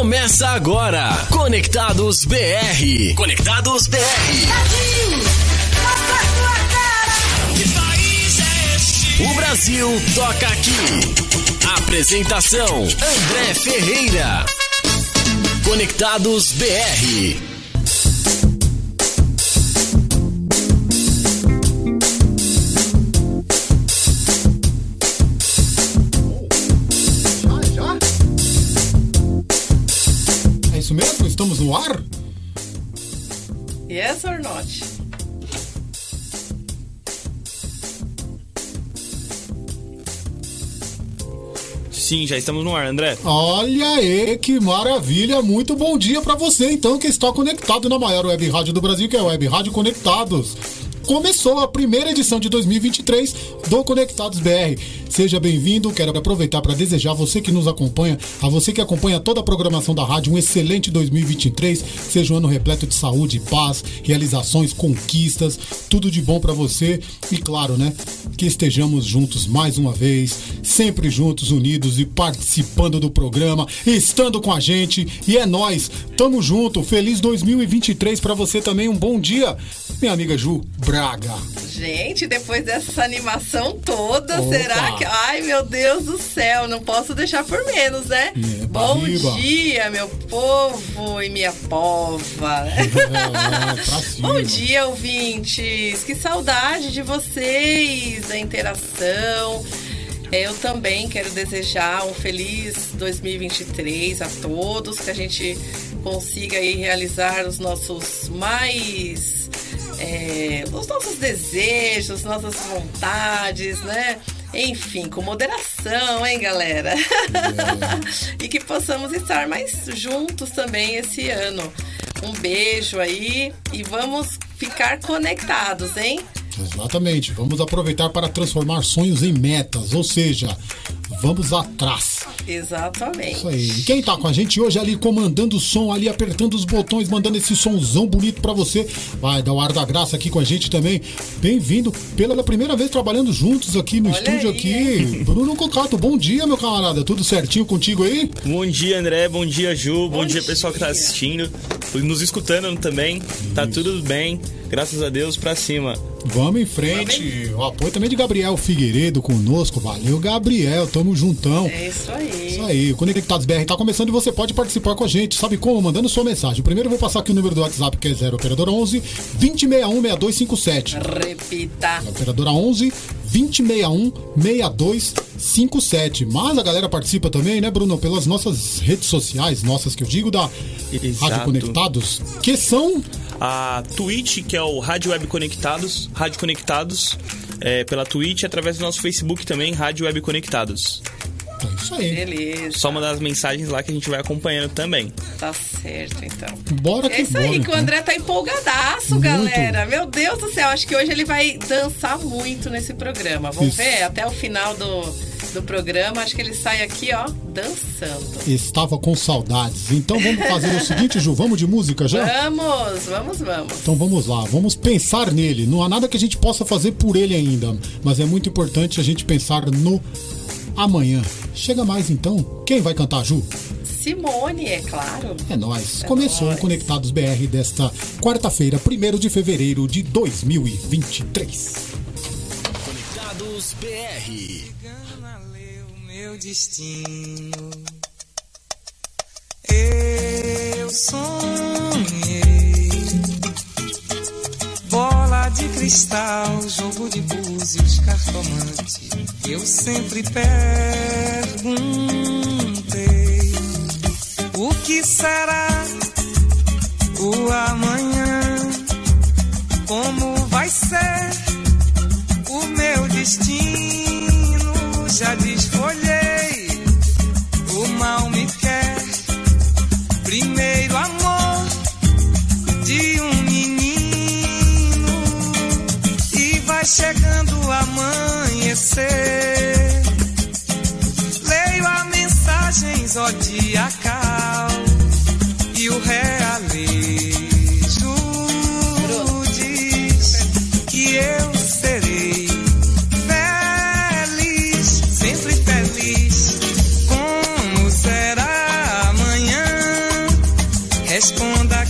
Começa agora. Conectados BR. Conectados BR. O Brasil toca aqui. Apresentação: André Ferreira. Conectados BR. Estamos no ar? Yes or not? Sim, já estamos no ar, André. Olha aí, que maravilha! Muito bom dia pra você, então, que está conectado na maior web rádio do Brasil, que é a Web Rádio Conectados. Começou a primeira edição de 2023 do Conectados BR. Seja bem-vindo, quero aproveitar para desejar a você que nos acompanha, a você que acompanha toda a programação da rádio, um excelente 2023. Seja um ano repleto de saúde, paz, realizações, conquistas, tudo de bom para você. E claro, né, que estejamos juntos mais uma vez, sempre juntos, unidos e participando do programa, estando com a gente. E é nós, tamo junto. Feliz 2023 para você também. Um bom dia, minha amiga Ju Braga. Gente, depois dessa animação toda, Opa. será que. Ai, meu Deus do céu, não posso deixar por menos, né? É, Bom barriba. dia, meu povo e minha pova. É. Bom dia, ouvintes! Que saudade de vocês, da interação. Eu também quero desejar um feliz 2023 a todos, que a gente consiga aí realizar os nossos mais. é, os nossos desejos, nossas vontades, né? Enfim, com moderação, hein, galera? e que possamos estar mais juntos também esse ano. Um beijo aí e vamos ficar conectados, hein? Exatamente. Vamos aproveitar para transformar sonhos em metas, ou seja, vamos atrás. Exatamente. Isso aí. E quem tá com a gente hoje ali comandando o som, ali apertando os botões, mandando esse somzão bonito pra você, vai dar o ar da graça aqui com a gente também. Bem-vindo pela primeira vez trabalhando juntos aqui no Olha estúdio aí, aqui. Bruno Cocato, bom dia, meu camarada. Tudo certinho contigo aí? Bom dia, André. Bom dia, Ju. Bom, Bom dia, pessoal que tá dia. assistindo. Nos escutando também. Tá tudo bem. Graças a Deus, pra cima. Vamos em frente. O apoio também de Gabriel Figueiredo conosco. Valeu, Gabriel. Tamo juntão. É isso aí. Isso aí, o Conectados BR tá começando e você pode participar com a gente. Sabe como? Mandando sua mensagem. Primeiro eu vou passar aqui o número do WhatsApp que é 0 operadora 11 2061 6257. Repita. Operadora 11 2061 6257. Mas a galera participa também, né, Bruno? Pelas nossas redes sociais, nossas que eu digo, da Exato. Rádio Conectados, que são. A Twitch, que é o Rádio Web Conectados. Rádio Conectados. É, pela Twitch, através do nosso Facebook também, Rádio Web Conectados. É isso aí. Beleza. Só mandar as mensagens lá que a gente vai acompanhando também. Tá certo, então. Bora que É isso bora. aí, que o então. André tá empolgadaço, Muito. galera. Meu Deus do céu, acho que hoje ele vai dançar muito nesse programa. Vamos Isso. ver? Até o final do, do programa, acho que ele sai aqui, ó, dançando. Estava com saudades. Então vamos fazer o seguinte, Ju, vamos de música já? Vamos, vamos, vamos. Então vamos lá, vamos pensar nele. Não há nada que a gente possa fazer por ele ainda, mas é muito importante a gente pensar no amanhã. Chega mais então. Quem vai cantar, Ju? Simone, é claro. É nós. É Começou o. Conectados BR desta quarta-feira, 1 de fevereiro de 2023. Conectados BR. Meu destino. Eu sonhei. Bola de cristal, jogo de búzios, cartomante. Eu sempre perguntei: O que será o amanhã? Como vai ser? o meu destino já desfolhei. Primeiro amor de um menino e vai chegando o amanhecer. Leio a mensagem zodiacal Responda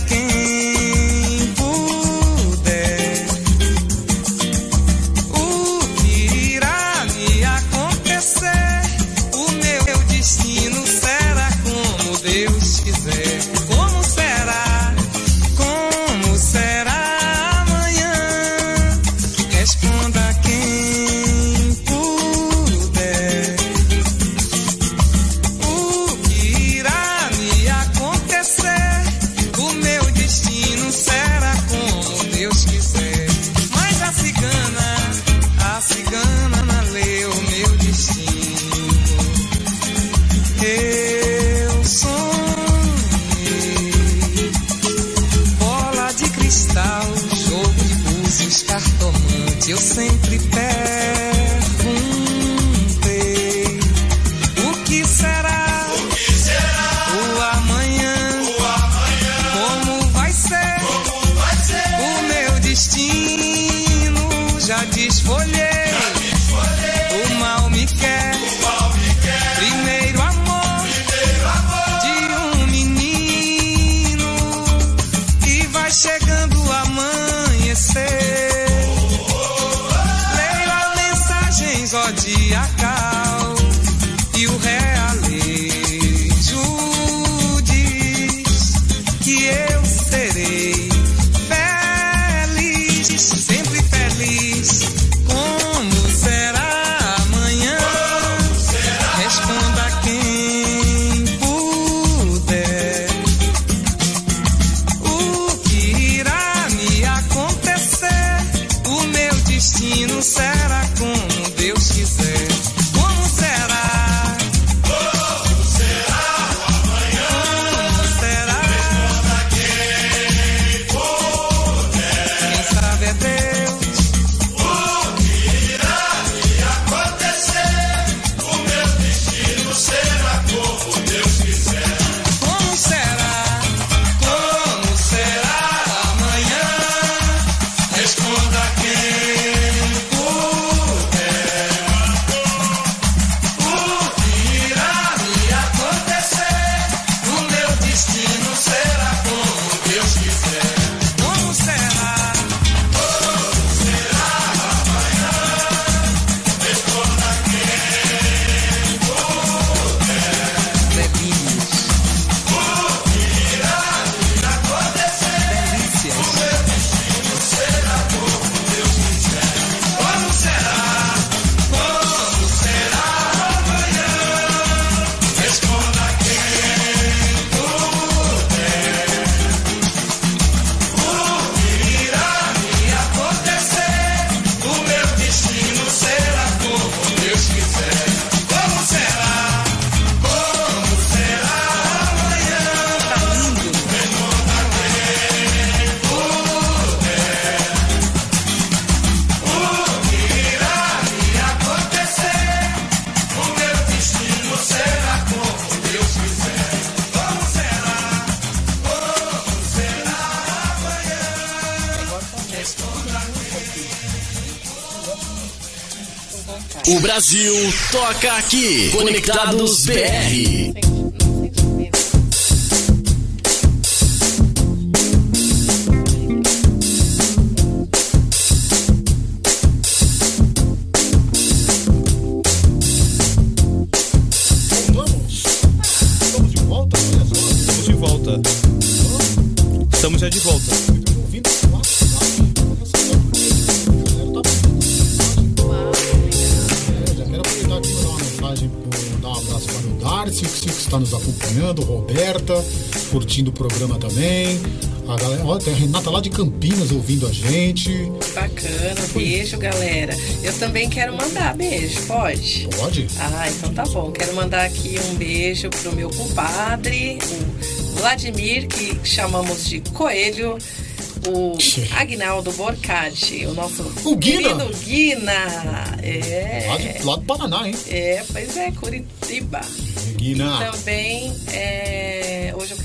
Brasil, toca aqui. Conectados BR. curtindo o programa também. A galera, ó, tem a Renata lá de Campinas ouvindo a gente. Bacana, beijo, galera. Eu também quero mandar beijo, pode? Pode. Ah, então tá bom. Quero mandar aqui um beijo pro meu compadre, o Vladimir, que chamamos de Coelho o Agnaldo Borcati, o nosso o Guina. Guina. É. Lá, de, lá do Paraná, hein? É, pois é, Curitiba. Guina. E também é,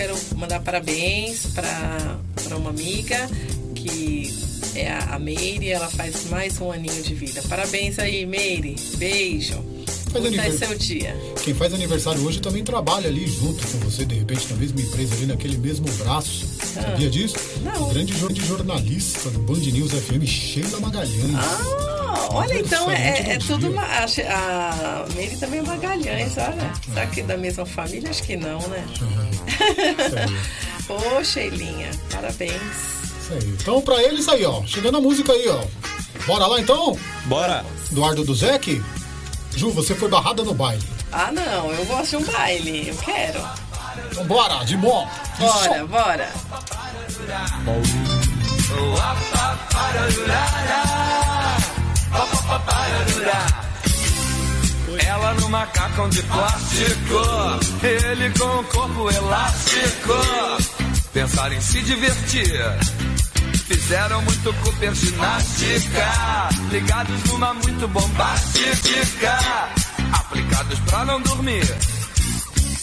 quero mandar parabéns para uma amiga que é a Meire, ela faz mais um aninho de vida. Parabéns aí, Meire. Beijo. Como está seu dia? Quem faz aniversário hoje também trabalha ali junto com você, de repente, na mesma empresa, ali naquele mesmo braço. Ah. Sabia disso? Não. O grande jornalista do Band News FM, Sheila Magalhães. Ah olha, então é, é do tudo dia. uma. A Meire também é Magalhães, olha. Será que é da mesma família? Acho que não, né? Ô, Sheilinha, parabéns. Isso aí. Então, pra eles aí, ó. Chegando a música aí, ó. Bora lá então? Bora! Eduardo do Zec? Ju, você foi barrada no baile. Ah, não, eu gosto de um baile, eu quero. Então, bora, de bom. Bora, bora. Ela no macacão de plástico, ele com o corpo elástico. Pensaram em se divertir. Fizeram muito Cooper ginástica, ligados numa muito bombástica, aplicados pra não dormir.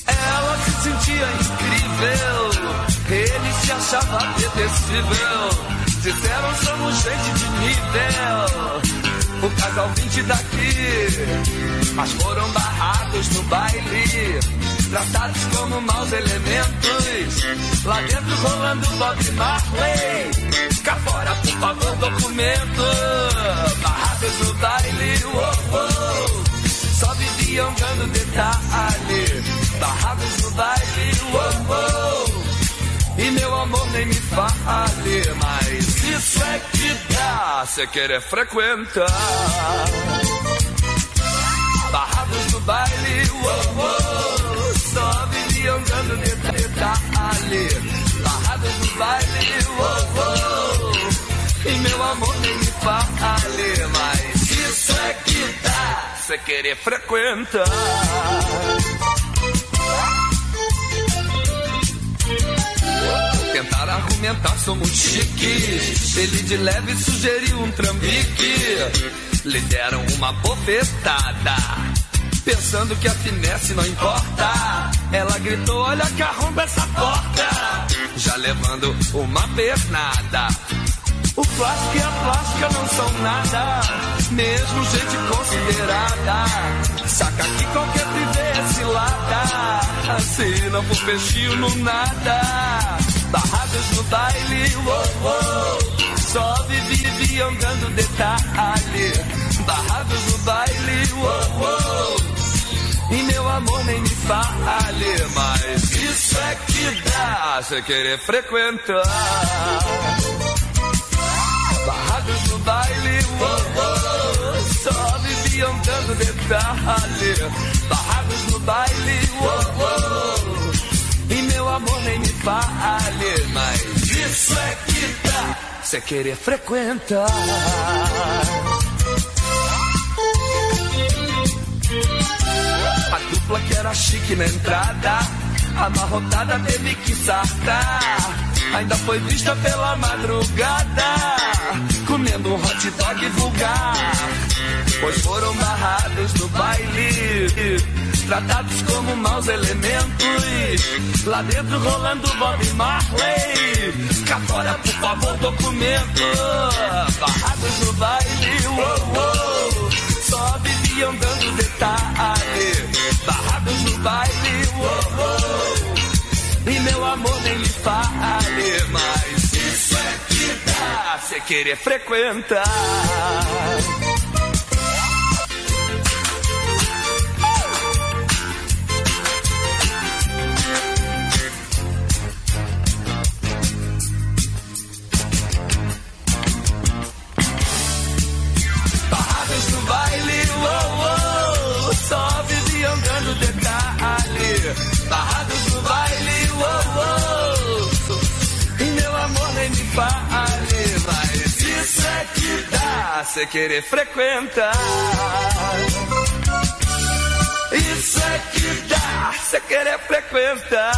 Ela se sentia incrível, ele se achava detestível. Disseram somos gente de nível, o casal 20 daqui. Mas foram barrados no baile, tratados como maus elementos. Lá dentro rolando Bob Marley, cá fora por favor documento. Barrados no baile, uou, uou. Só viviam dando detalhe, barrados no baile, uou, uou. E meu amor nem me fale, mas isso é que dá, cê querer frequentar. Barrados no baile, uou, uou. Só viviam dando detalhe, barrados no baile, uou, uou. E meu amor nem me fale, mas isso é que dá, cê querer frequentar. Tentaram argumentar, somos chiques. Ele de leve sugeriu um trambique. Lhe deram uma bofetada. Pensando que a finesse não importa. Ela gritou: Olha que arromba essa porta. Já levando uma pernada. O plástico e a plástica não são nada, mesmo gente considerada. Saca que qualquer privê é cilada, se não for peixinho no nada. Barrados no baile, uou, uou, só viviam dando detalhe. Barrados no baile, uou, uou, e meu amor nem me fale, mas isso é que dá, você querer frequentar. Barrados no baile, uou, uou, só viviam dando detalhe. Barrados no baile, e meu amor nem me fale, mas isso é que dá, cê querer frequentar. A dupla que era chique na entrada, amarrotada teve que sartar. Ainda foi vista pela madrugada, comendo um hot dog vulgar. Pois foram barrados no baile, tratados como maus elementos. Lá dentro rolando Bob Marley, cá fora por favor documento. Barrados no baile, uou, uou, só viviam dando detalhe. Barrados no baile, uou, uou. E meu amor nem me fale, mas isso é dá, cê querer frequentar. Barrados no baile, uou, uou, e meu amor nem me fale, mas isso é que dá, cê querer frequentar. Isso é que dá, cê querer frequentar.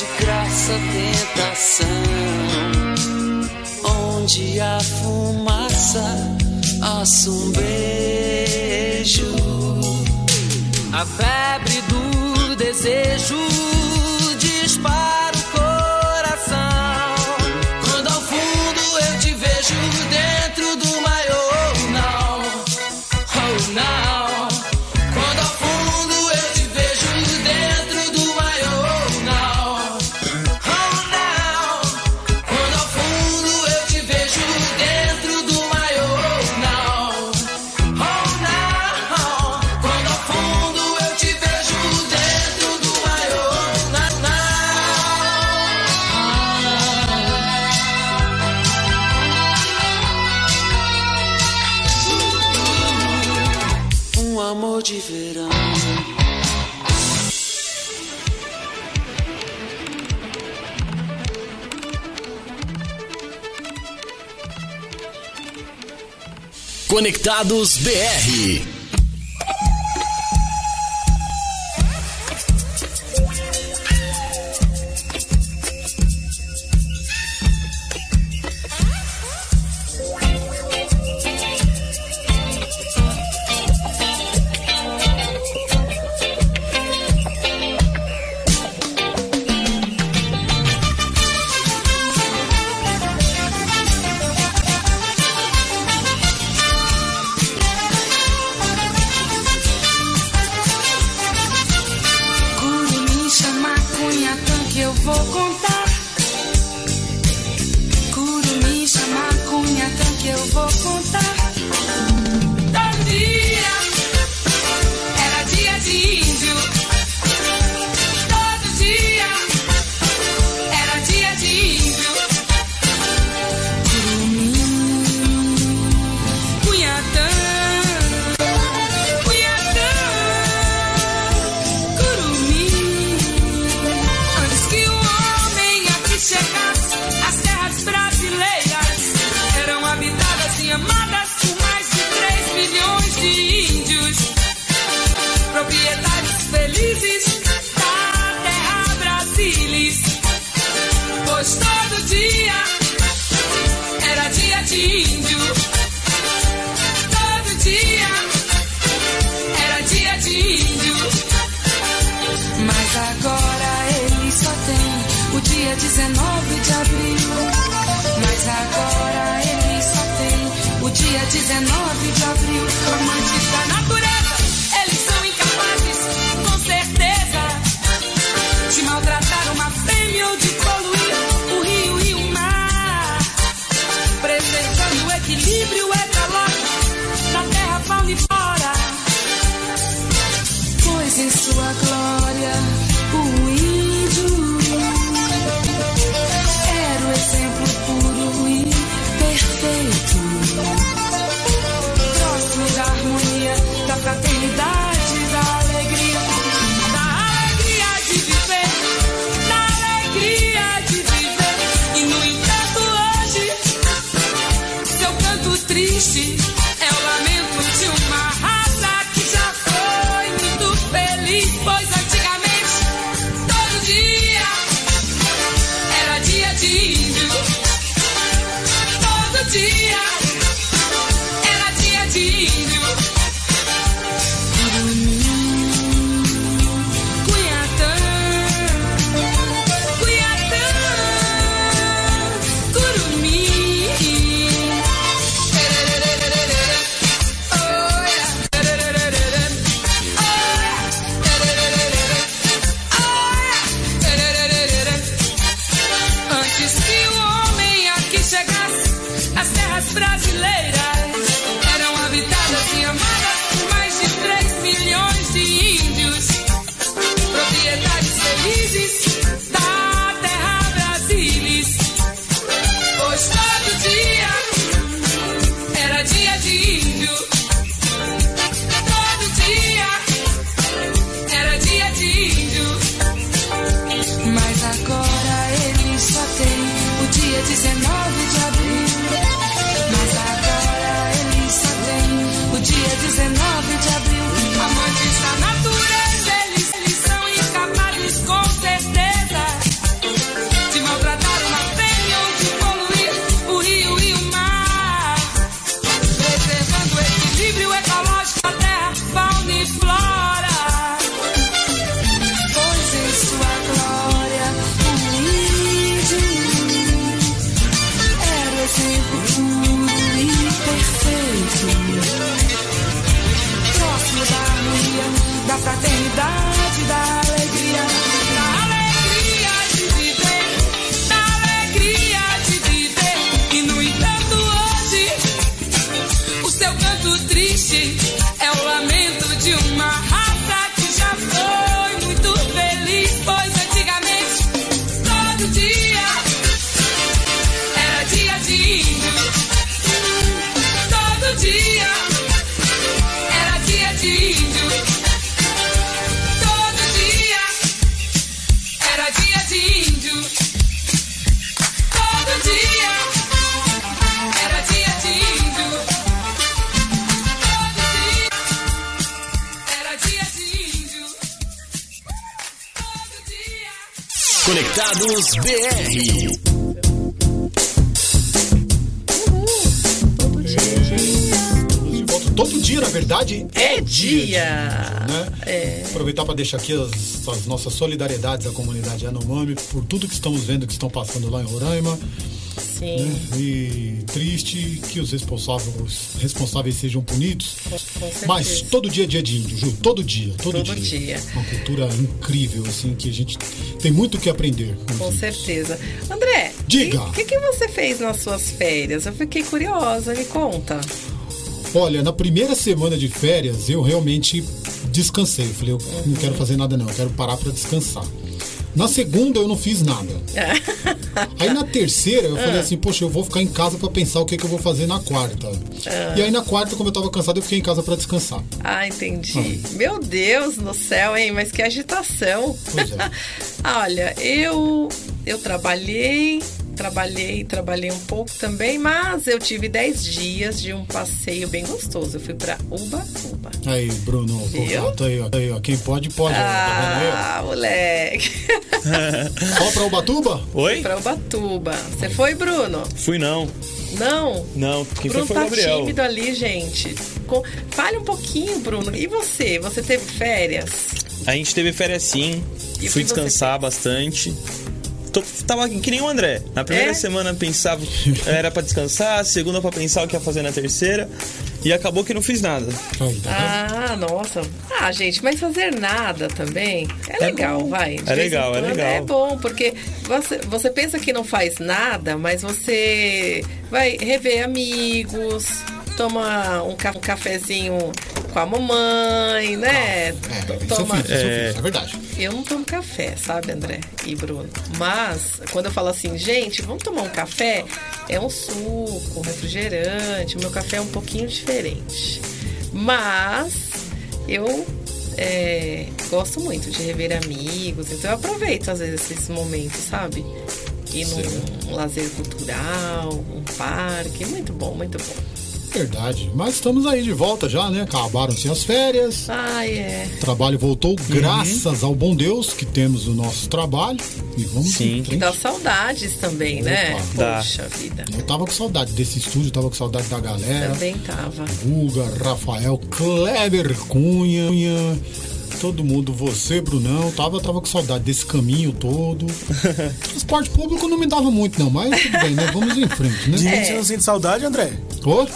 de graça tentação, onde a fumaça assa um beijo, a febre do desejo. Conectados BR. 19 para deixar aqui as, as nossas solidariedades à comunidade Yanomami por tudo que estamos vendo que estão passando lá em Roraima. Sim. né? E triste que os responsáveis, responsáveis sejam punidos. Mas todo dia é dia de índio, Ju. Todo dia, todo, Todo dia. Uma cultura incrível, assim, que a gente tem muito o que aprender. com Com certeza. André, Diga. o que, que você fez nas suas férias? Eu fiquei curiosa, me conta. Olha, na primeira semana de férias, eu realmente descansei. Eu falei, eu não quero fazer nada não, eu quero parar para descansar. Na segunda eu não fiz nada. Aí na terceira eu falei assim, poxa, eu vou ficar em casa para pensar o que, que eu vou fazer na quarta. E aí na quarta, como eu tava cansado, eu fiquei em casa para descansar. Ah, entendi. Meu Deus no céu, hein? Mas que agitação. Pois é. Olha, eu eu trabalhei, trabalhei, trabalhei um pouco também, mas eu tive 10 dias de um passeio bem gostoso. Eu fui pra Ubatuba. Aí, Bruno, contato aí, ó. Aí, ó. Quem pode, pode. ó. Tá Ah, moleque. ó? Só pra Ubatuba? Oi? pra Ubatuba. Você foi, Bruno? Fui não. Não? Não, quem foi Bruno foi o tá Gabriel. tímido ali, gente. Com- Fale um pouquinho, Bruno. E você? Você teve férias? A gente teve férias sim. E Fui descansar bastante. Tô- tava que nem o André. Na primeira É? semana pensava era pra descansar, segunda pra pensar o que ia fazer na terceira. E acabou que não fiz nada. Ah, nossa. Ah, gente, mas fazer nada também é legal, bom. vai. De É legal, é legal. É bom, porque você, você pensa que não faz nada, mas você vai rever amigos, toma um, ca- um cafezinho com a mamãe, né? É, T- isso eu toma... fiz, isso eu fiz, é verdade. Eu não tomo café, sabe, André e Bruno? Mas, quando eu falo assim, gente, vamos tomar um café, é um suco, um refrigerante. O meu café é um pouquinho diferente. Mas, eu é, gosto muito de rever amigos, então eu aproveito, às vezes, esses momentos, sabe? Ir num lazer cultural, um parque, muito bom, muito bom. Verdade. Mas estamos aí de volta já, né? Acabaram-se as férias. Ai, é. O trabalho voltou graças ao bom Deus que temos o nosso trabalho. E vamos Sim. E frente. dá saudades também, né? Opa. Dá. Poxa vida. Eu tava com saudade desse estúdio, tava com saudade da galera. Também tava. Guga, Rafael, Kleber Cunha, todo mundo, você, Brunão, tava, tava com saudade desse caminho todo. Transporte público não me dava muito, não, mas tudo bem, né? Vamos em frente, De né? mim você não sente saudade, André? Ô,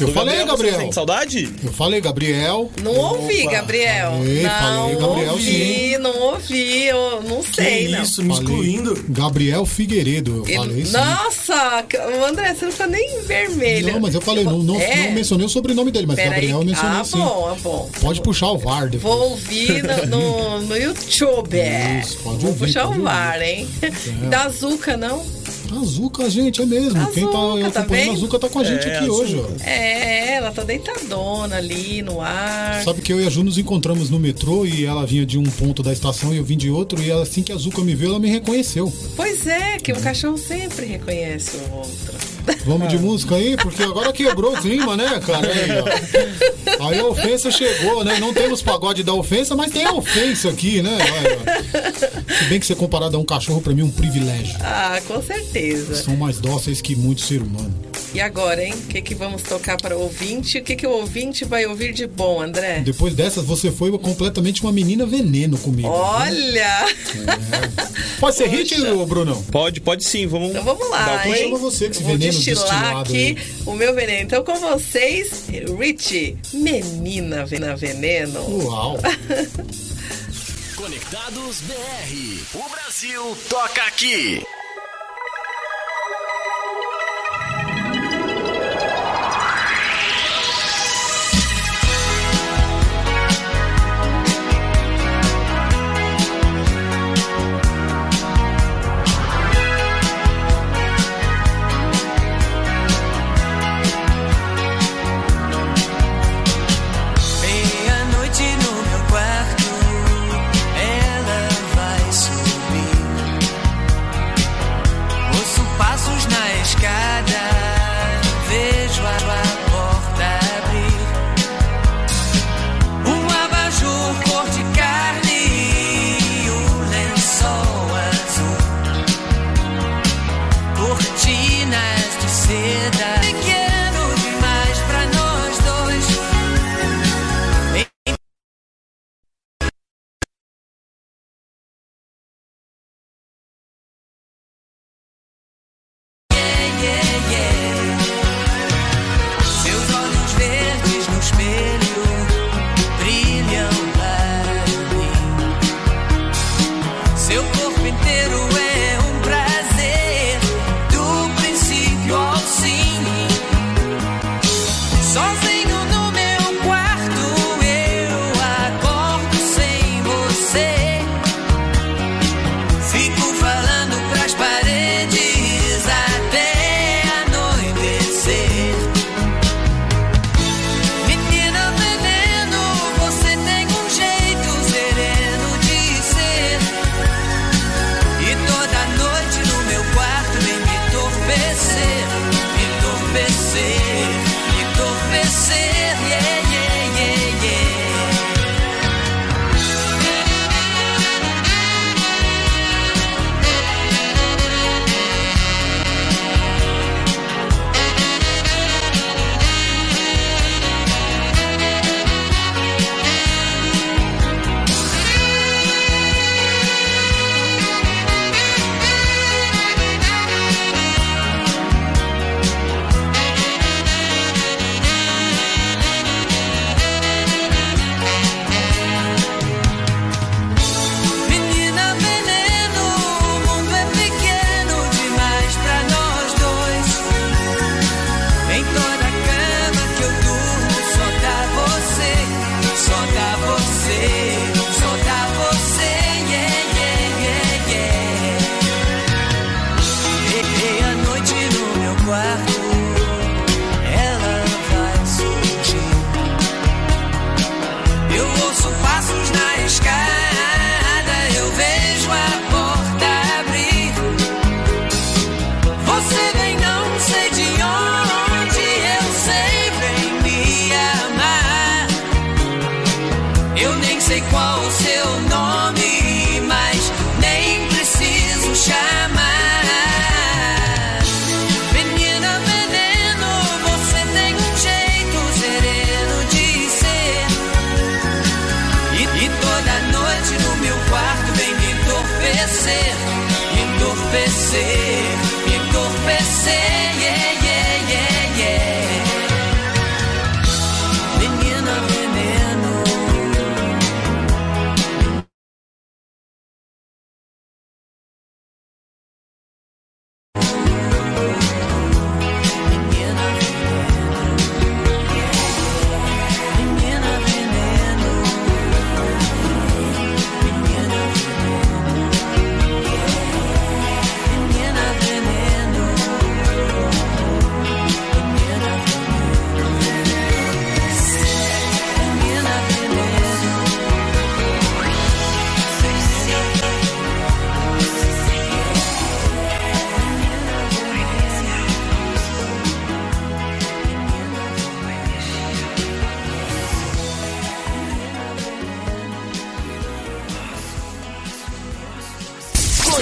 eu Do falei, você Gabriel. Sente saudade? Eu falei, Gabriel. Não ouvi, Opa, Gabriel. falei, não falei, Gabriel, ouvi, sim. não ouvi, eu não sei, que não. isso, me Falei, excluindo. Gabriel Figueiredo, eu Ele- falei sim. Nossa, o André, você não ficou nem vermelho. Não, mas eu falei, não, não, É? não mencionei o sobrenome dele, mas Peraí. Gabriel eu mencionei Ah, sim. bom, ah, bom. Pode puxar o VAR depois. Vou ouvir no, no, no YouTube. Isso, pode Vou ouvir, puxar pode o ouvir. VAR, hein? Da Azuca, não? Azuca, gente, é mesmo. Quem tá Azuca, tá acompanhando a? Azuca tá com a gente É, aqui Azuca. hoje, ó. É, ela tá deitadona ali no ar. Sabe que eu e a Ju nos encontramos no metrô e ela vinha de um ponto da estação e eu vim de outro. E assim que a Azuca me viu, ela me reconheceu. Pois é, que um cachorro sempre reconhece o outro. Vamos de música aí, porque agora quebrou o clima, né, cara? Aí. Aí a ofensa chegou, né? Não temos pagode da ofensa, mas tem a ofensa aqui, né? Aí. Se bem que ser comparado a um cachorro, pra mim, é um privilégio. Ah, com certeza. São mais dóceis que muito ser humano. E agora, hein? O que, que vamos tocar para o ouvinte? O que, que o ouvinte vai ouvir de bom, André? Depois dessas, você foi completamente uma menina veneno comigo. Olha! Pode ser hit, ô, Brunão? Pode, pode sim, vamos. Então vamos lá, play. hein? chama você com esse Vou veneno destilar destilado aqui aí. o meu veneno. Então com vocês, Richie, menina veneno. Uau! Conectados BR. O Brasil toca aqui.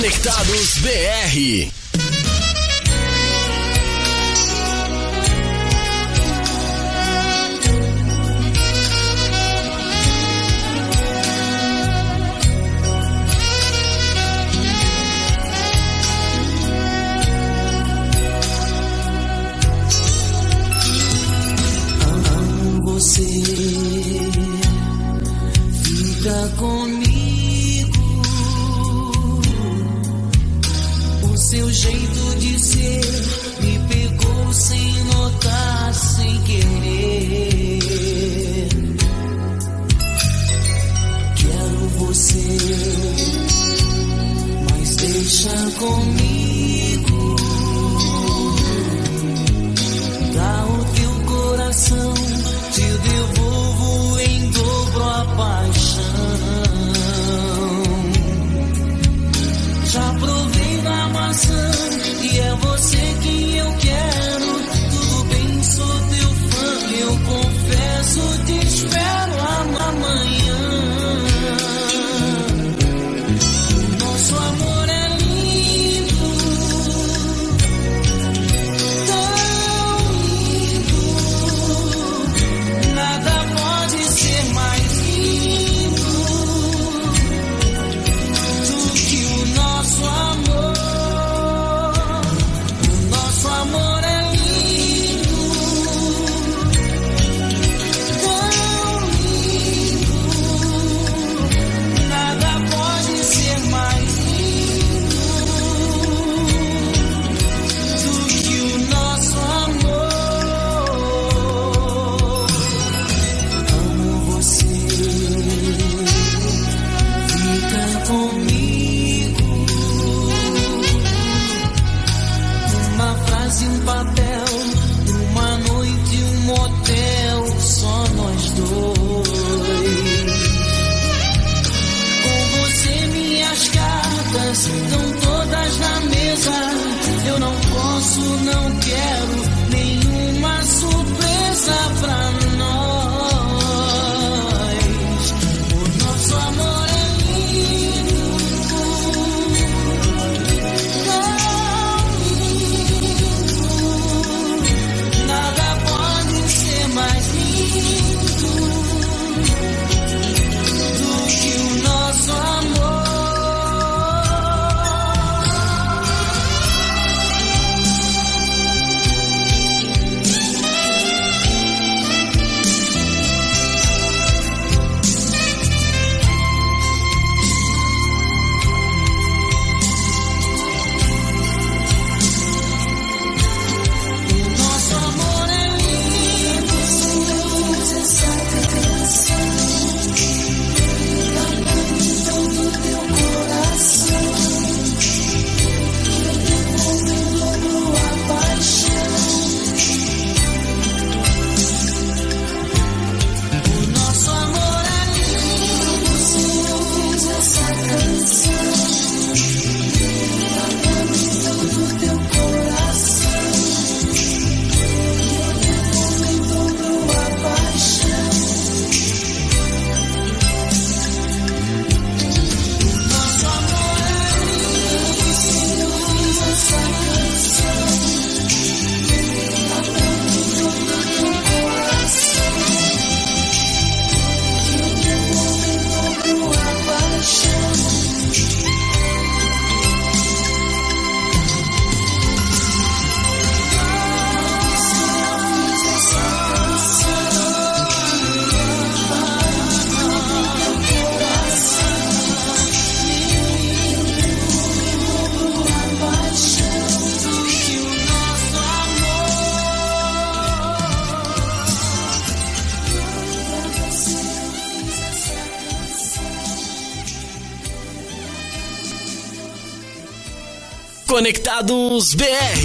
Conectados BR. Conectados BR.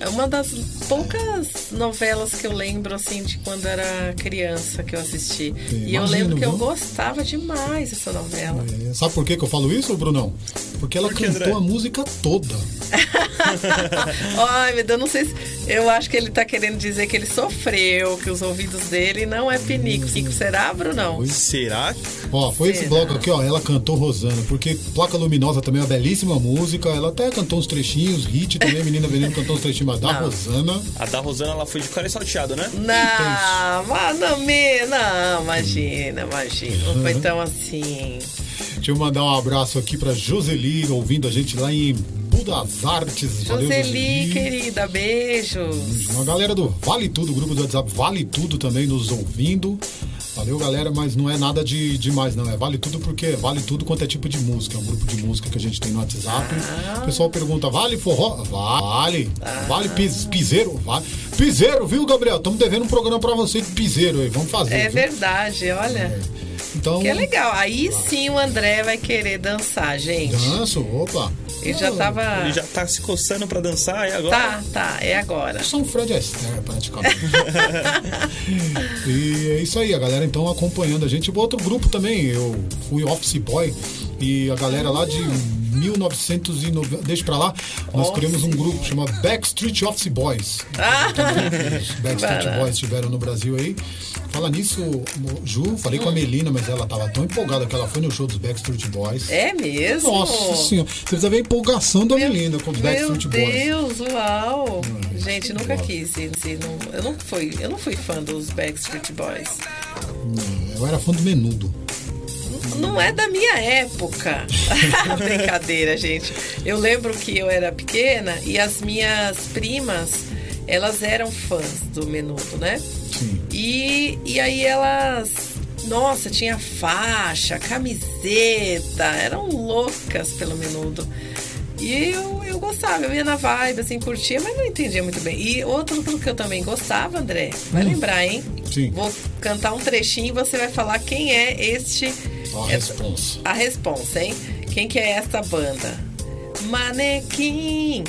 É uma das poucas novelas que eu lembro assim de quando era criança que eu assisti. e eu imagino, lembro que eu gostava demais dessa novela. É, sabe por que, que eu falo isso, Brunão? Porque ela Por que, cantou André? a música toda. Ai, meu Deus, não sei se. Eu acho que ele tá querendo dizer que ele sofreu, que os ouvidos dele não é pinico. Pinico será, Brunão? Será? Ó, foi esse bloco aqui, ó. Ela cantou Rosana, porque Placa Luminosa também é uma belíssima música. Ela até cantou uns trechinhos, Hit também, Menina Veneno cantou uns trechinhos, mas da Não. Rosana. A da Rosana ela foi de cara e salteado, né? Não, mas não, me, não, imagina, imagina. Não foi tão assim. Deixa eu mandar um abraço aqui pra Joseli, ouvindo a gente lá em Budas Artes. Valeu, Joseli, querida, beijos. Uma galera do Vale Tudo, grupo do WhatsApp Vale Tudo também nos ouvindo. Valeu, galera, mas não é nada de demais, não. É Vale Tudo porque vale tudo quanto é tipo de música. É um grupo de música que a gente tem no WhatsApp. Ah. O pessoal pergunta, vale forró? Vale. Vale pis, piseiro? Vale. Piseiro, viu, Gabriel? Estamos devendo um programa pra você de piseiro aí. Vamos fazer. É viu? verdade, olha. Então, Que é legal. Aí sim o André vai querer dançar, gente. danço, opa. Ele já tava. Ele já tá se coçando pra dançar e agora. Tá, tá, é agora. São Fred Astaire, praticamente. e é isso aí, a galera então acompanhando a gente. O outro grupo também, eu fui Office Boy e a galera lá de 1990, deixa pra lá, nós criamos um grupo chamado Backstreet Office Boys. Ah, Os Backstreet Barato. Boys estiveram no Brasil aí. Fala nisso, Ju, falei com a Melina, mas ela tava tão empolgada que ela foi no show dos Backstreet Boys. é mesmo? Nossa senhora, você precisa ver a empolgação da Melina com os Meu Backstreet Boys. Deus, uau! Gente, nunca uau. quis. assim, não- eu, não fui, eu não fui fã dos Backstreet Boys. Eu era fã do Menudo. Não é da minha época. Brincadeira, gente. Eu lembro que eu era pequena e as minhas primas, elas eram fãs do Menudo, né? Sim. E, e aí elas. Nossa, tinha faixa, camiseta, eram loucas pelo menudo. E eu, eu gostava, eu ia na vibe, assim, curtia, mas não entendia muito bem. E outro que eu também gostava, André, vai lembrar, hein? Sim. Vou cantar um trechinho e você vai falar quem é este. A essa- responsa. a responsa, hein? Quem que é esta banda? Manequim.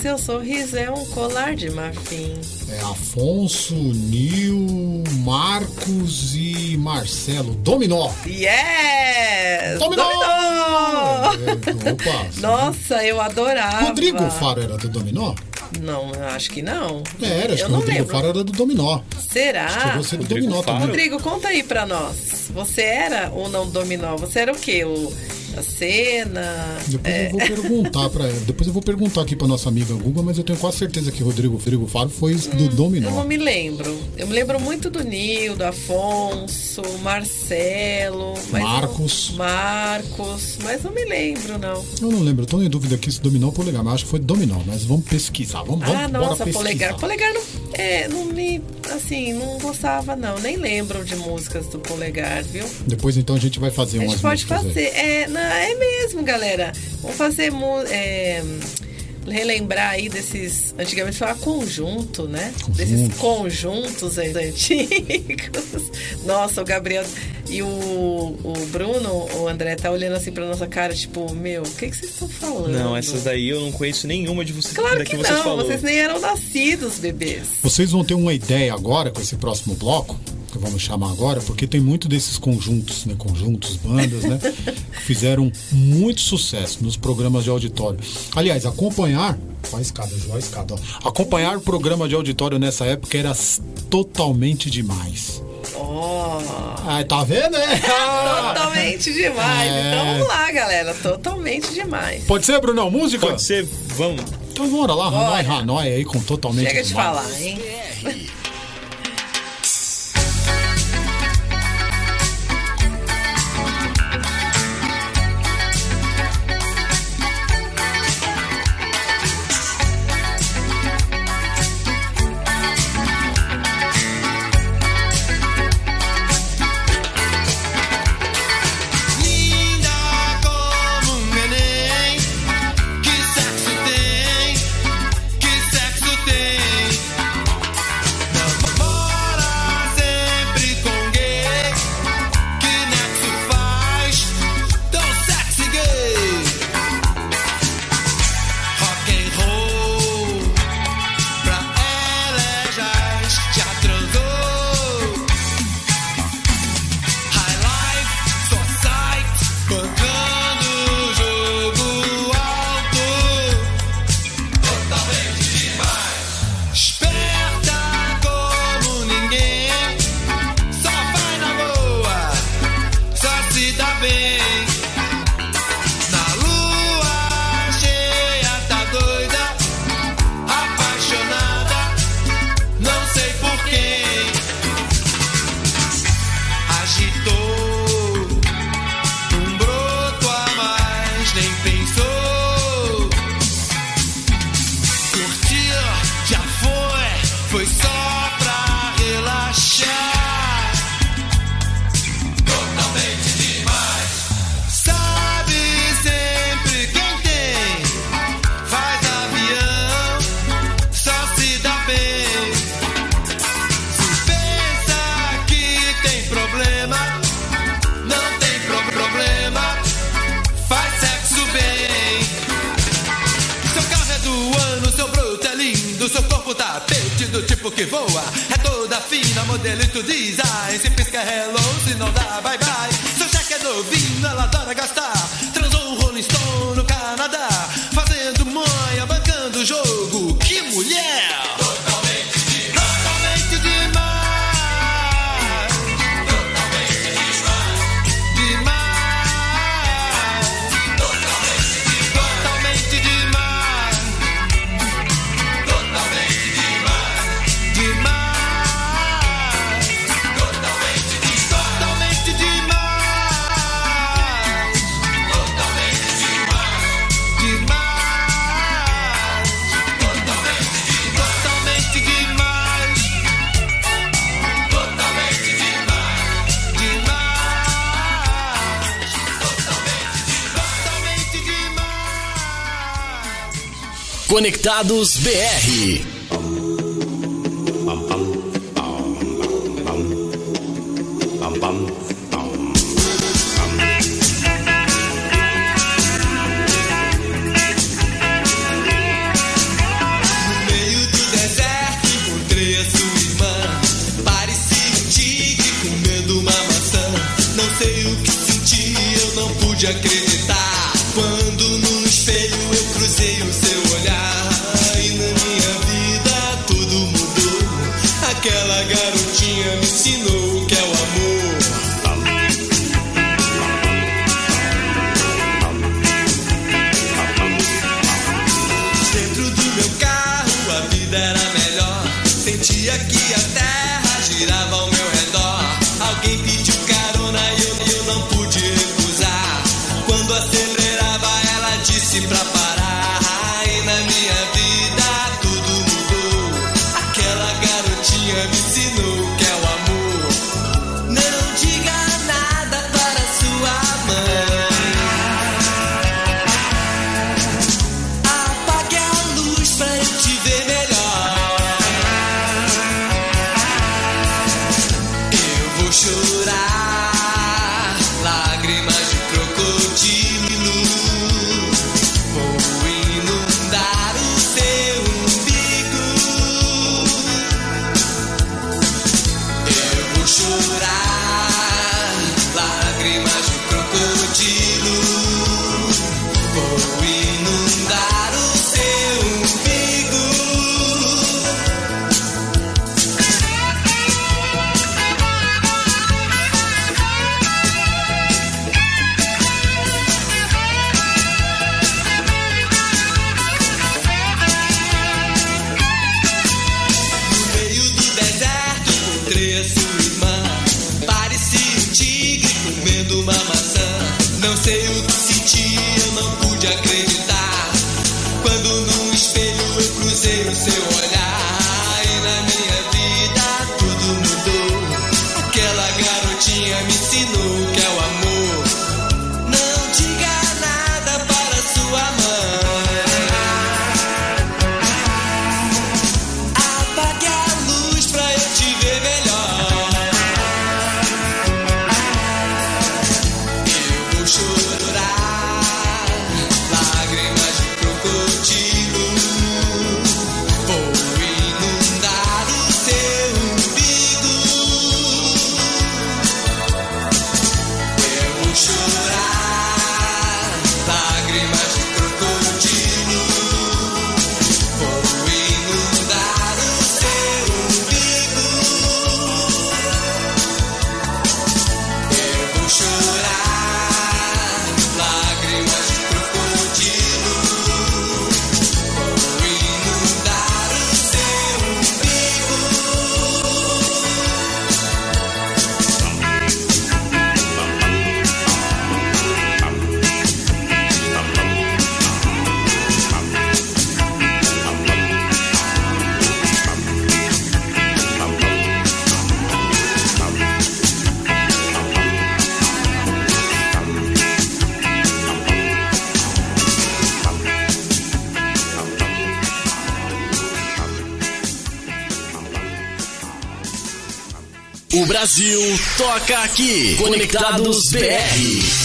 Seu sorriso é um colar de marfim. É Afonso, Nil, Marcos e Marcelo. Dominó! Yes! Dominó! Dominó! É, opa! Nossa, eu adorava. Rodrigo Faro era do Dominó? Não, eu acho que não. É, era, acho eu que o não Rodrigo lembro. Faro era do Dominó. Será? Chegou a ser do Rodrigo Dominó Faro? também. Rodrigo, conta aí pra nós. Você era ou não dominó? Você era o quê? O, a cena? Depois É, eu vou perguntar para Depois eu vou perguntar aqui pra nossa amiga Google, mas eu tenho quase certeza que Rodrigo Rodrigo Faro foi do eu Dominó. não me lembro. Eu me lembro muito do Nil, do Afonso, Marcelo. mas não- Marcos. Marcos. Mas não me lembro, não. Eu não lembro, eu tô em dúvida aqui se Dominó ou Polegar, mas acho que foi Dominó, mas vamos pesquisar. Vamos, vamos Ah, bora nossa, pesquisar. polegar. Polegar não, é, não me. Assim, não gostava, não. Nem lembro de músicas do polegar, viu? Depois então a gente vai fazer A umas gente pode músicas aí. fazer. É, não, é mesmo, galera. Vamos fazer. é, relembrar aí desses. Antigamente falava conjunto, né? Desses conjuntos antigos. Nossa, o Gabriel e o, o Bruno, o André, tá olhando assim pra nossa cara, tipo, meu, o que, que vocês estão falando? Não, essas daí eu não conheço nenhuma de vocês Claro da que, vocês não, falou. vocês nem eram nascidos, bebês. Vocês vão ter uma ideia agora com esse próximo bloco, que vamos chamar agora, porque tem muito desses conjuntos, né? Conjuntos, bandas, né? que fizeram muito sucesso nos programas de auditório. Aliás, acompanhar. Ó a escada, ó a escada. Ó. Acompanhar o programa de auditório nessa época era totalmente demais. Ó. Ah, tá vendo? É? Totalmente demais. É. Então vamos lá, galera. Totalmente demais. Pode ser, Brunão? Música? Pode ser, vamos. Então bora lá, Hanoi, Bora. Hanoi aí com totalmente Chega de demais. falar, hein? do tipo que voa. É toda fina, modelito design. Se pisca hello, se não dá bye bye. Seu cheque é novinho, ela adora gastar. Transou um Rolling Stone Conectados BR. aqui. Conectados BR.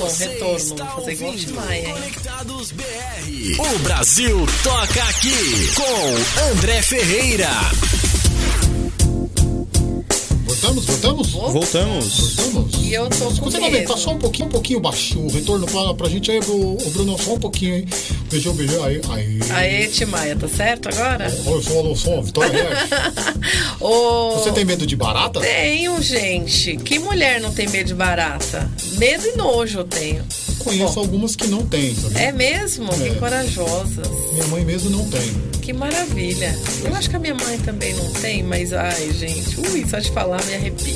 Som, Você retorno. Vou fazer igual hein? Conectados BR. O Brasil toca aqui com André Ferreira. Voltamos, voltamos? Voltamos. Voltamos. E eu tô com aumentar medo. só um pouquinho, um pouquinho baixinho o retorno pra, pra gente aí, o, o Bruno, só um pouquinho, hein? Beijão, beijão. Aí, aí. Aê, Timaya, tá certo agora? Oi, sou alô, som, Vitória. Ô, Você tem medo de barata? Tenho, gente. Que mulher não tem medo de barata? Medo e nojo eu tenho. Conheço Bom, algumas que não tem, sabe? É mesmo? É. Que corajosas. Minha mãe mesmo não tem. Que maravilha. Eu acho que a minha mãe também não tem, mas ai, gente. Ui, só de falar me arrepia.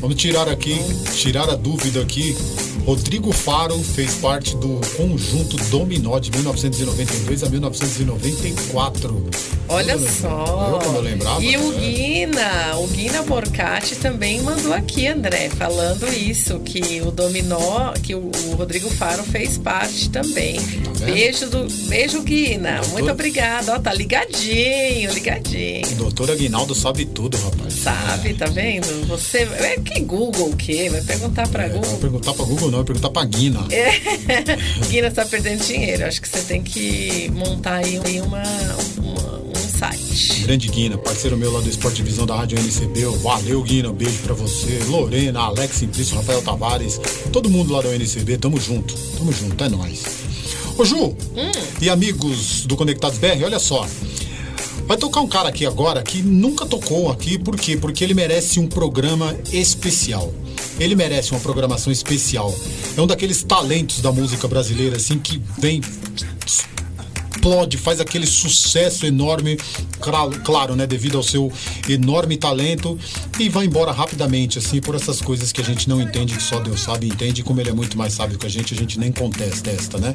Vamos tirar aqui, tirar a dúvida aqui. Rodrigo Faro fez parte do conjunto Dominó de 1992 a 1994. Olha Eu, só. Eu eu lembrava. E o né? Guina, o Guina Borcati também mandou aqui, André, falando isso, que o Dominó, que o, o Rodrigo Faro fez parte também. Tá beijo, do, beijo, Guina. Doutor- Muito obrigada. Ó, tá ligadinho, ligadinho. Doutor Aguinaldo sabe tudo, rapaz. Sabe, tá vendo? Você. É que Google o quê? Vai perguntar pra É, não Google. perguntar pra Google, não, é perguntar pra Guina. Guina tá perdendo dinheiro. Acho que você tem que montar aí uma, uma- um site. Grande Guina, parceiro meu lá do Esporte Divisão da Rádio NCB. Valeu, Guina. Um beijo pra você. Lorena, Alex Simplício, Rafael Tavares. Todo mundo lá do NCB. Tamo junto. Tamo junto. É nóis. Ô, Ju. E amigos do Conectados BR, olha só. Vai tocar um cara aqui agora que nunca tocou aqui. Por quê? Porque ele merece um programa especial. Ele merece uma programação especial. É um daqueles talentos da música brasileira, assim, que vem explode, faz aquele sucesso enorme, claro, né, devido ao seu enorme talento e vai embora rapidamente, assim, por essas coisas que a gente não entende, que só Deus sabe e entende, como ele é muito mais sábio que a gente, a gente nem contesta esta, né?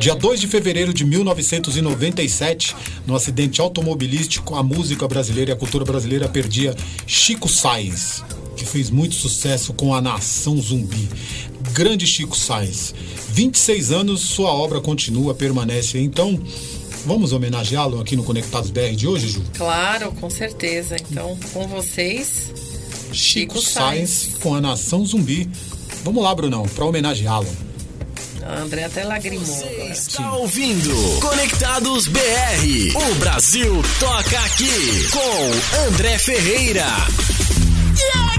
Dia 2 de fevereiro de 1997, no acidente automobilístico, a música brasileira e a cultura brasileira perdia Chico Sainz que fez muito sucesso com a Nação Zumbi. Grande Chico Sainz. 26 anos, sua obra continua, permanece. Então, vamos homenageá-lo aqui no Conectados BR de hoje, Ju? Claro, com certeza. Então, com vocês, Chico Chico Sainz com a Nação Zumbi. Vamos lá, Brunão, pra homenageá-lo. André até lagrimou agora. Está ouvindo Conectados BR. O Brasil toca aqui com André Ferreira.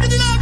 Tô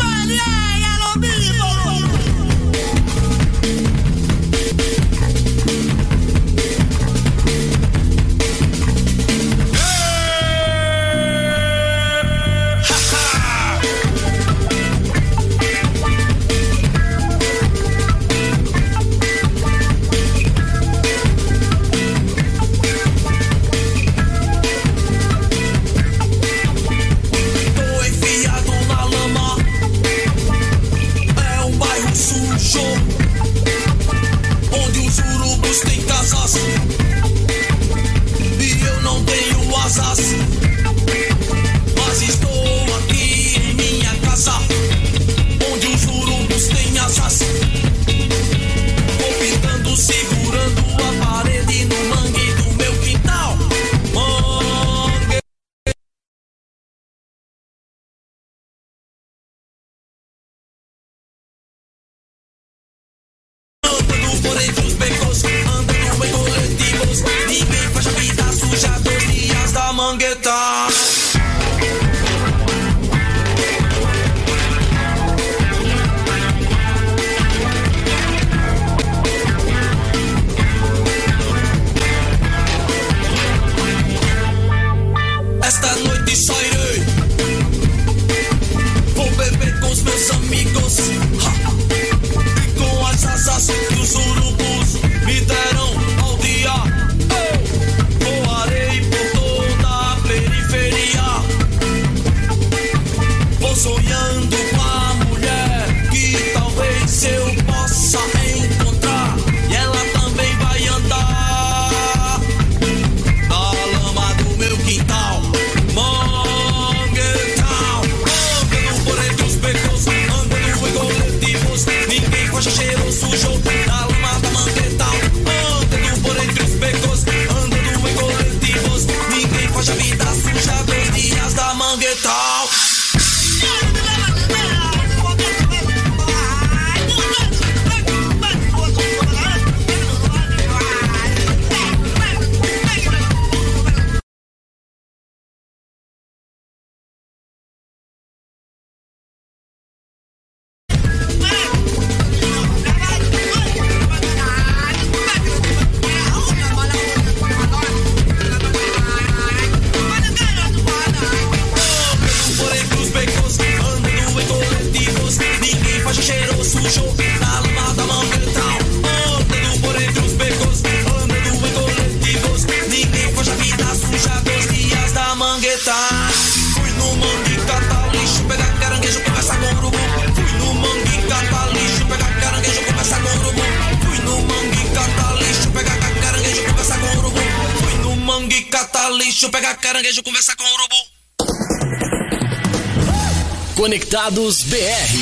Conectados BR.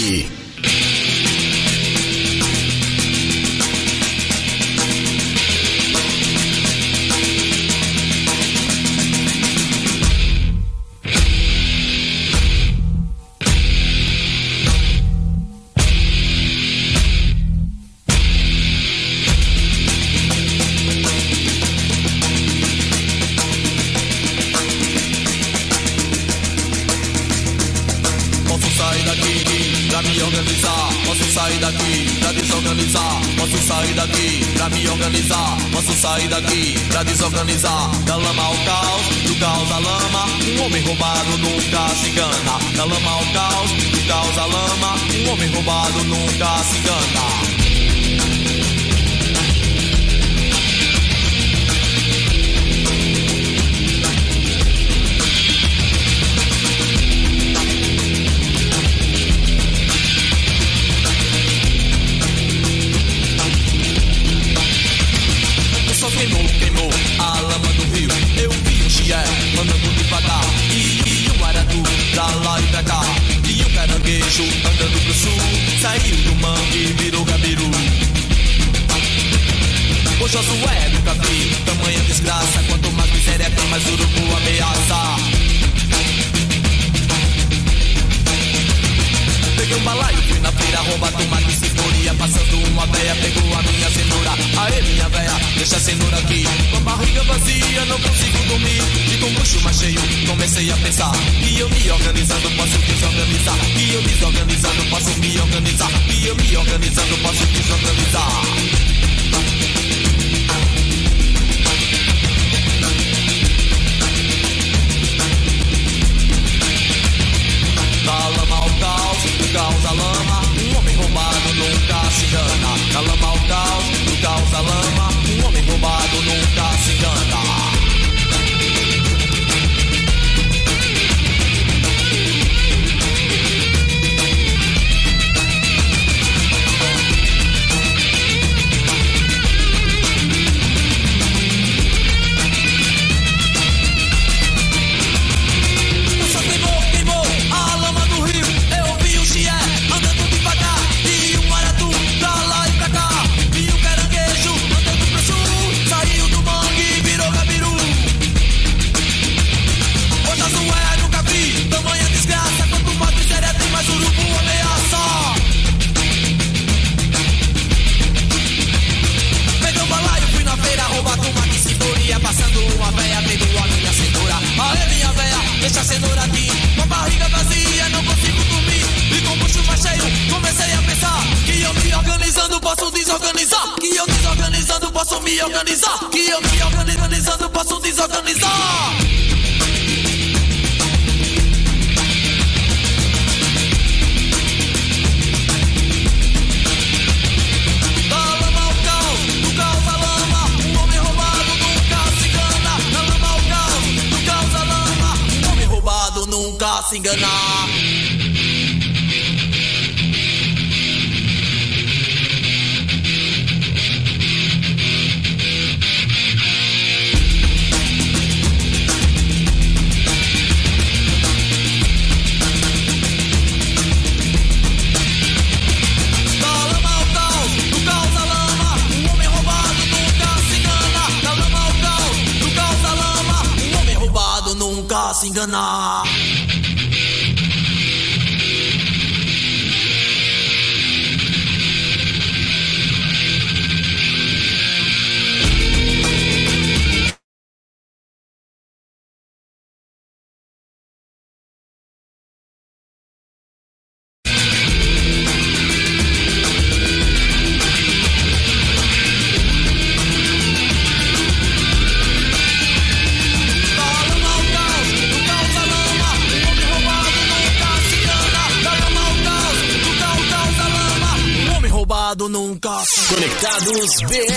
Conectados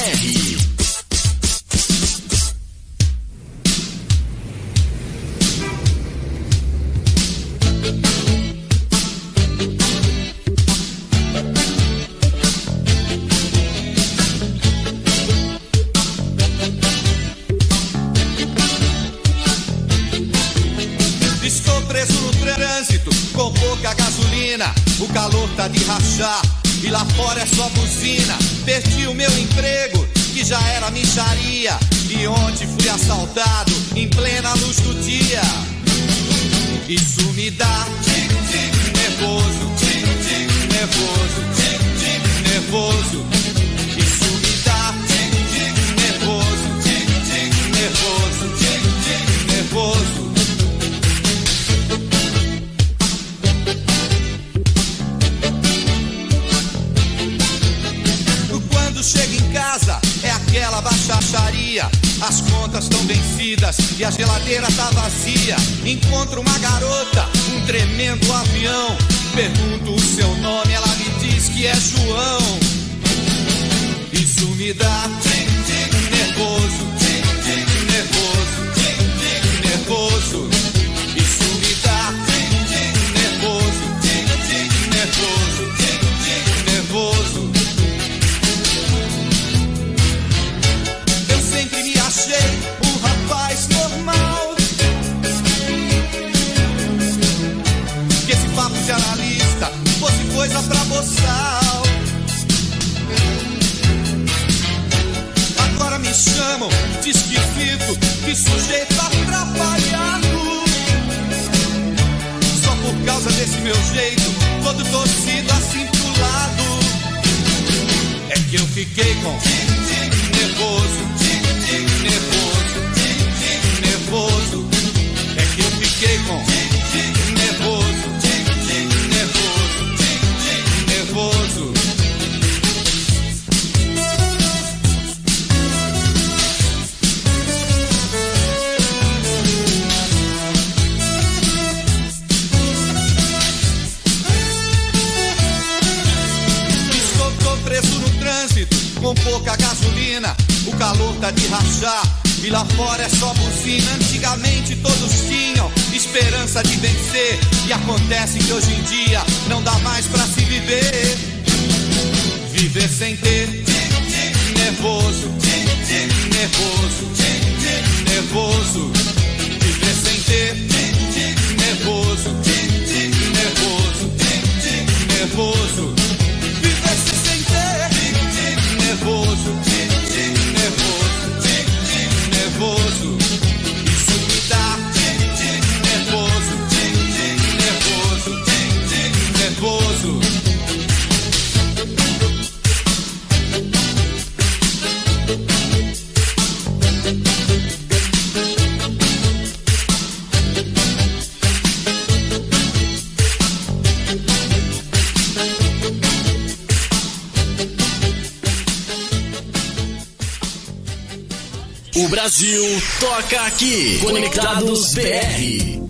aqui. Conectados BR.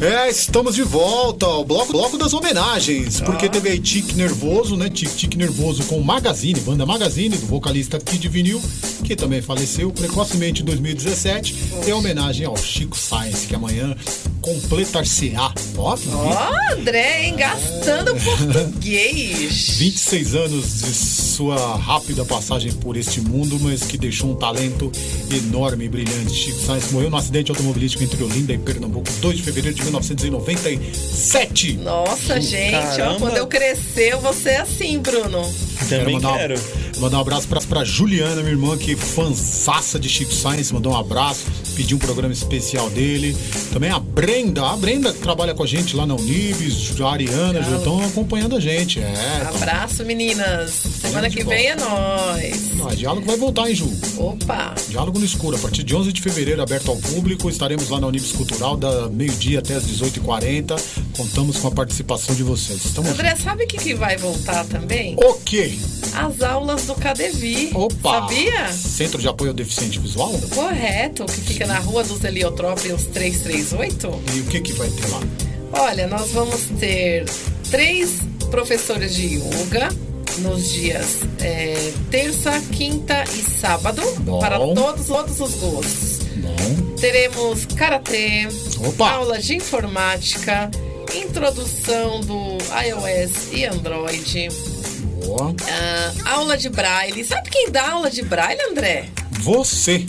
É, estamos de volta ao bloco, bloco das homenagens, porque teve aí Tique Nervoso, né? Tique, Tique Nervoso com Magazine, banda Magazine, do vocalista Kid Vinil, que também faleceu precocemente em 2017, em homenagem ao Chico Science, que amanhã completar-se-á. Ó, Ó, André, hein? Gastando português. 26 anos de sua rápida passagem por este mundo, mas que deixou um talento enorme e brilhante. Chico Sainz morreu num acidente automobilístico entre Olinda e Pernambuco, 2 de fevereiro de 1997. Nossa, gente, ó, quando eu crescer, eu vou ser assim, Bruno. Também mandar, quero. Mandar um abraço pra, pra Juliana, minha irmã, que fanzaça de Chico Sainz, mandou um abraço, pediu um programa especial dele. Também a Brenda, a Brenda que trabalha com a gente lá na Unibis, a Ariana, já estão acompanhando a gente. É, Abraço, meninas. Semana que vem é nós. ó, diálogo vai voltar, hein, Ju? Opa. Diálogo no Escuro, a partir de 11 de fevereiro, aberto ao público. Estaremos lá na Unibis Cultural, da meio-dia até as 18h40. Contamos com a participação de vocês. Estamos André, sabe o que, que vai voltar também? O quê? As aulas do KDV. Opa! Sabia? Centro de Apoio ao Deficiente Visual? Correto, que fica na rua dos Heliotrópios 338. E o que que vai ter lá? Olha, nós vamos ter três professores de yoga nos dias é, terça, quinta e sábado Bom. para todos, todos os gostos. Bom, Teremos karatê, Opa! aula de informática, introdução do iOS e Android, ah, aula de braille. Sabe quem dá aula de braille, André? Você.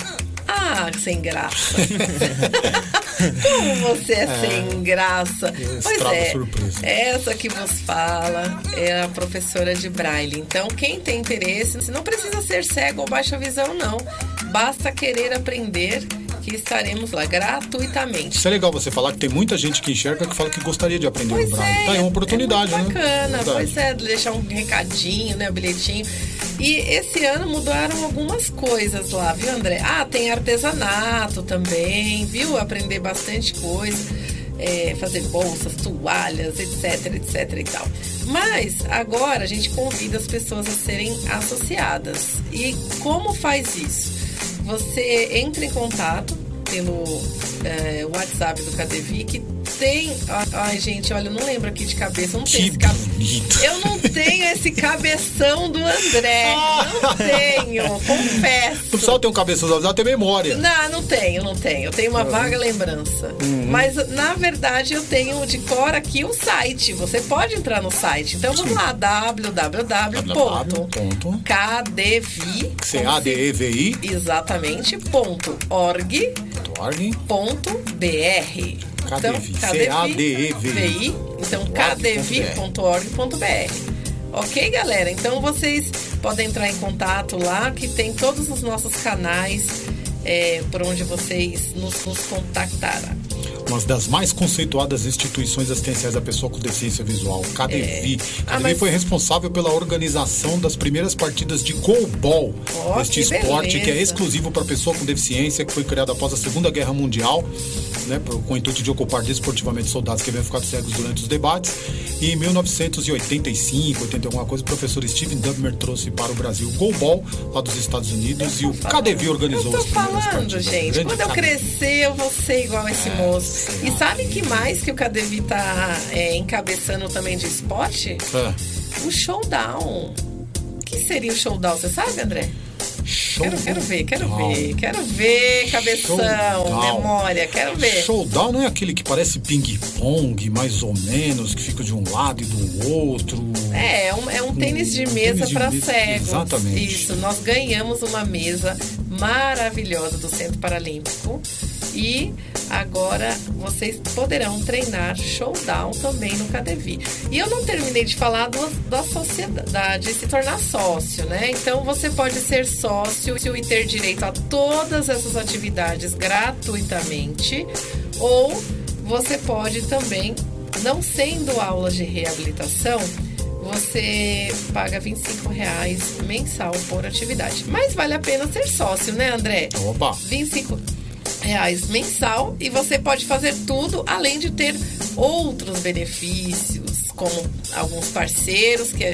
Ah, sem graça. Como você é, sem graça. Pois é, surpresa. essa que vos fala é a professora de Braille. Então, quem tem interesse, não precisa ser cego ou baixa visão, não. Basta querer aprender que estaremos lá gratuitamente. Isso é legal você falar que tem muita gente que enxerga que fala que gostaria de aprender Pois o Braille. é, tá aí uma oportunidade, é né? bacana, Verdade. pois é, deixar um recadinho, né, um bilhetinho. E esse ano mudaram algumas coisas lá, viu, André? Ah, tem artesanato também, viu? Aprender bastante coisa. é, fazer bolsas, toalhas, etc, etc e tal. Mas agora a gente convida as pessoas a serem associadas. E como faz isso? Você entra em contato pelo é, WhatsApp do KDV que tem. Ai, gente, olha, eu não lembro aqui de cabeça. Eu não tenho Que cabe... Eu não tenho esse cabeção do André. Não tenho, confesso. O pessoal tem um cabeção avisado, tem memória. Não, não tenho, não tenho. Eu tenho uma vaga lembrança. Mas, na verdade, eu tenho de cor aqui o site. Você pode entrar no site. Então, vamos lá, www.kdvi. C-A-D-E-V-I. Exatamente, ponto org, Org. ponto br. Então, C-A-D-E-V-I. Então. Ok, galera? Então vocês podem entrar em contato lá, que tem todos os nossos canais é, por onde vocês nos, nos contactarão. Uma das mais conceituadas instituições assistenciais à pessoa com deficiência visual, KDV. Ah, KDV mas- foi responsável pela organização das primeiras partidas de goalball, Ó, este que esporte que é beleza. exclusivo para pessoa com deficiência, que foi criado após a Segunda Guerra Mundial, né, com o intuito de ocupar desportivamente soldados que haviam ficado cegos durante os debates. E em 1985, 80 alguma coisa, o professor Steven Dubmer trouxe para o Brasil o goalball lá dos Estados Unidos e o KDV organizou Eu as tô primeiras falando, partidas. gente. Quando eu crescer, eu vou ser igual esse moço. E sabe que mais que o KDV tá é, encabeçando também de esporte? É. O showdown. O que seria o showdown? Você sabe, André? Quero, quero ver, quero ver. Quero ver, cabeção, Showdown. memória. Quero ver. Showdown não é aquele que parece ping-pong, mais ou menos, que fica de um lado e do outro. É, é um, é um tênis de Um mesa de para cegos. exatamente. Isso, nós ganhamos uma mesa maravilhosa do Centro Paralímpico. E agora vocês poderão treinar showdown também no KDV. E eu não terminei de falar do, da sociedade, de se tornar sócio, né? Então você pode ser sócio e ter direito a todas essas atividades gratuitamente. Ou você pode também, não sendo aulas de reabilitação, você paga 25 reais mensal por atividade. Mas vale a pena ser sócio, né, André? Opa! 25 reais mensal e você pode fazer tudo além de ter outros benefícios como alguns parceiros que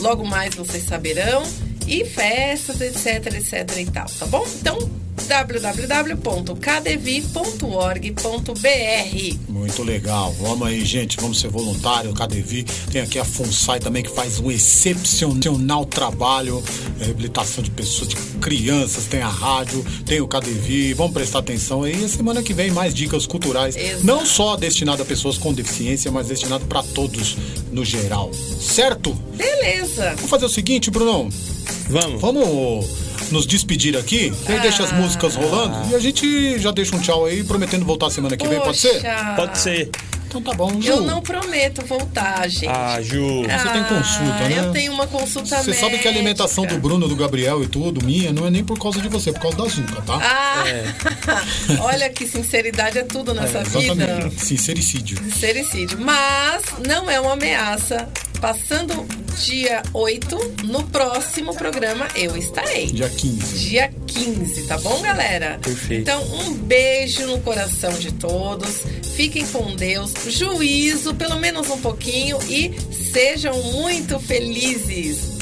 logo mais vocês saberão e festas etc etc e tal tá bom? Então www.kdv.org.br Muito legal. Vamos aí, gente. Vamos ser voluntário. KDV. Tem aqui a FUNSAI também, que faz um excepcional trabalho. é, Reabilitação de pessoas, de crianças. Tem a rádio, tem o KDV. Vamos prestar atenção aí. E semana que vem, mais dicas culturais. Exato. Não só destinado a pessoas com deficiência, mas destinado para todos no geral. Certo? beleza Vamos fazer o seguinte, Brunão. Vamos. Vamos nos despedir aqui. Aí deixa as músicas rolando. E a gente já deixa um tchau aí, prometendo voltar semana que vem. Pode ser? Poxa, Pode ser. Então tá bom, Ju. eu não prometo voltar gente Ah, Ju. Você tem consulta, Ah, né? eu tenho uma consulta Você sabe que a alimentação do médica. Bruno, do Gabriel e tudo, minha, não é nem por causa de você, é por causa da Zuca, tá? Ah, olha que sinceridade é tudo nessa vida. Exatamente. Sincericídio. Sincericídio. Mas não é uma ameaça. Passando dia 8, no próximo programa eu estarei. Dia 15. Dia 15, tá bom, galera? Perfeito. Então, um beijo no coração de todos. Fiquem com Deus. Juízo, pelo menos um pouquinho. E sejam muito felizes.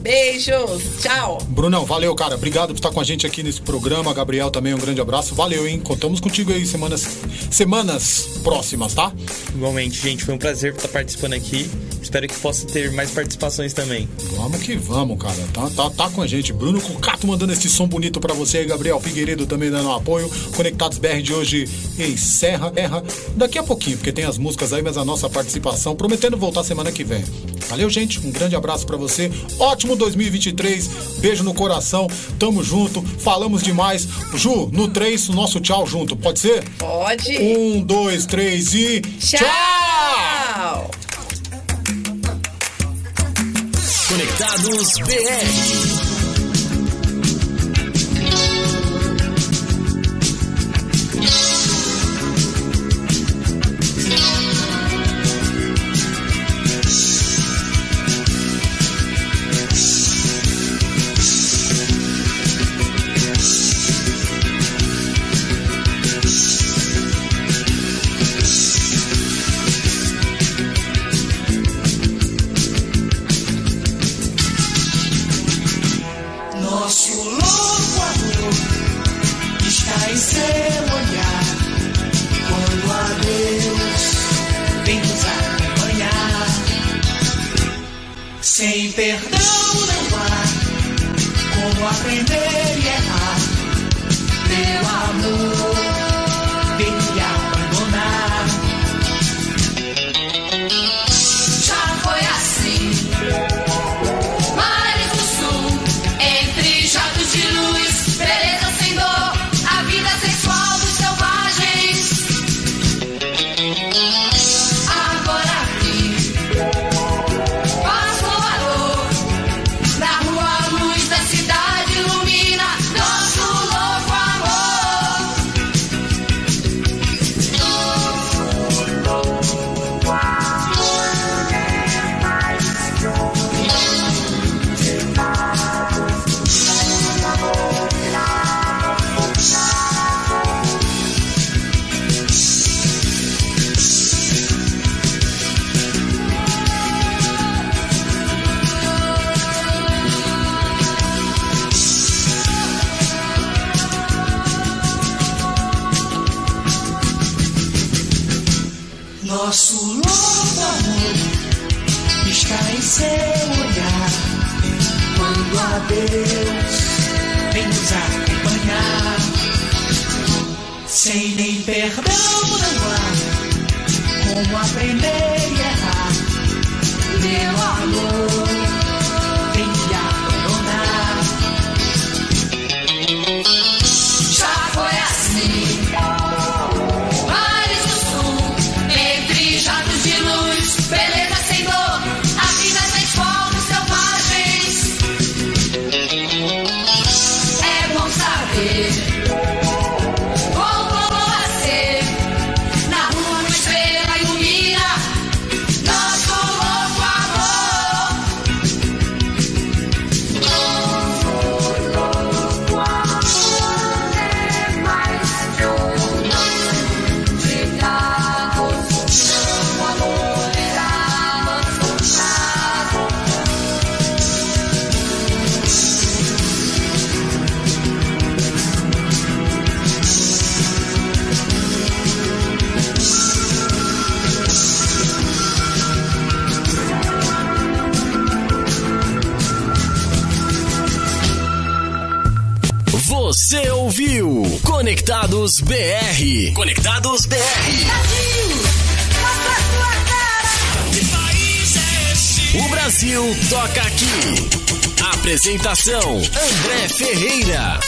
Beijos. Tchau. Brunão, valeu, cara. Obrigado por estar com a gente aqui nesse programa. Gabriel também, um grande abraço. Valeu, hein? Contamos contigo aí semanas, semanas próximas, tá? Igualmente, gente, foi um prazer estar participando aqui. Espero que possa ter mais participações também. Vamos que vamos, cara. Tá, tá, tá com a gente. Bruno Cucato mandando esse som bonito pra você aí. Gabriel Figueiredo também dando apoio. Conectados BR de hoje encerra. Erra daqui a pouquinho, porque tem as músicas aí, mas a nossa participação prometendo voltar semana que vem. Valeu, gente. Um grande abraço pra você. Ótimo 2023. Beijo no coração. Tamo junto. Falamos demais. Ju, no 3, o nosso tchau junto. Pode ser? Pode. Um, dois, três e. Tchau. Conectados BR. Conectados BR. Conectados BR. Brasil, O Brasil toca aqui. Apresentação: André Ferreira.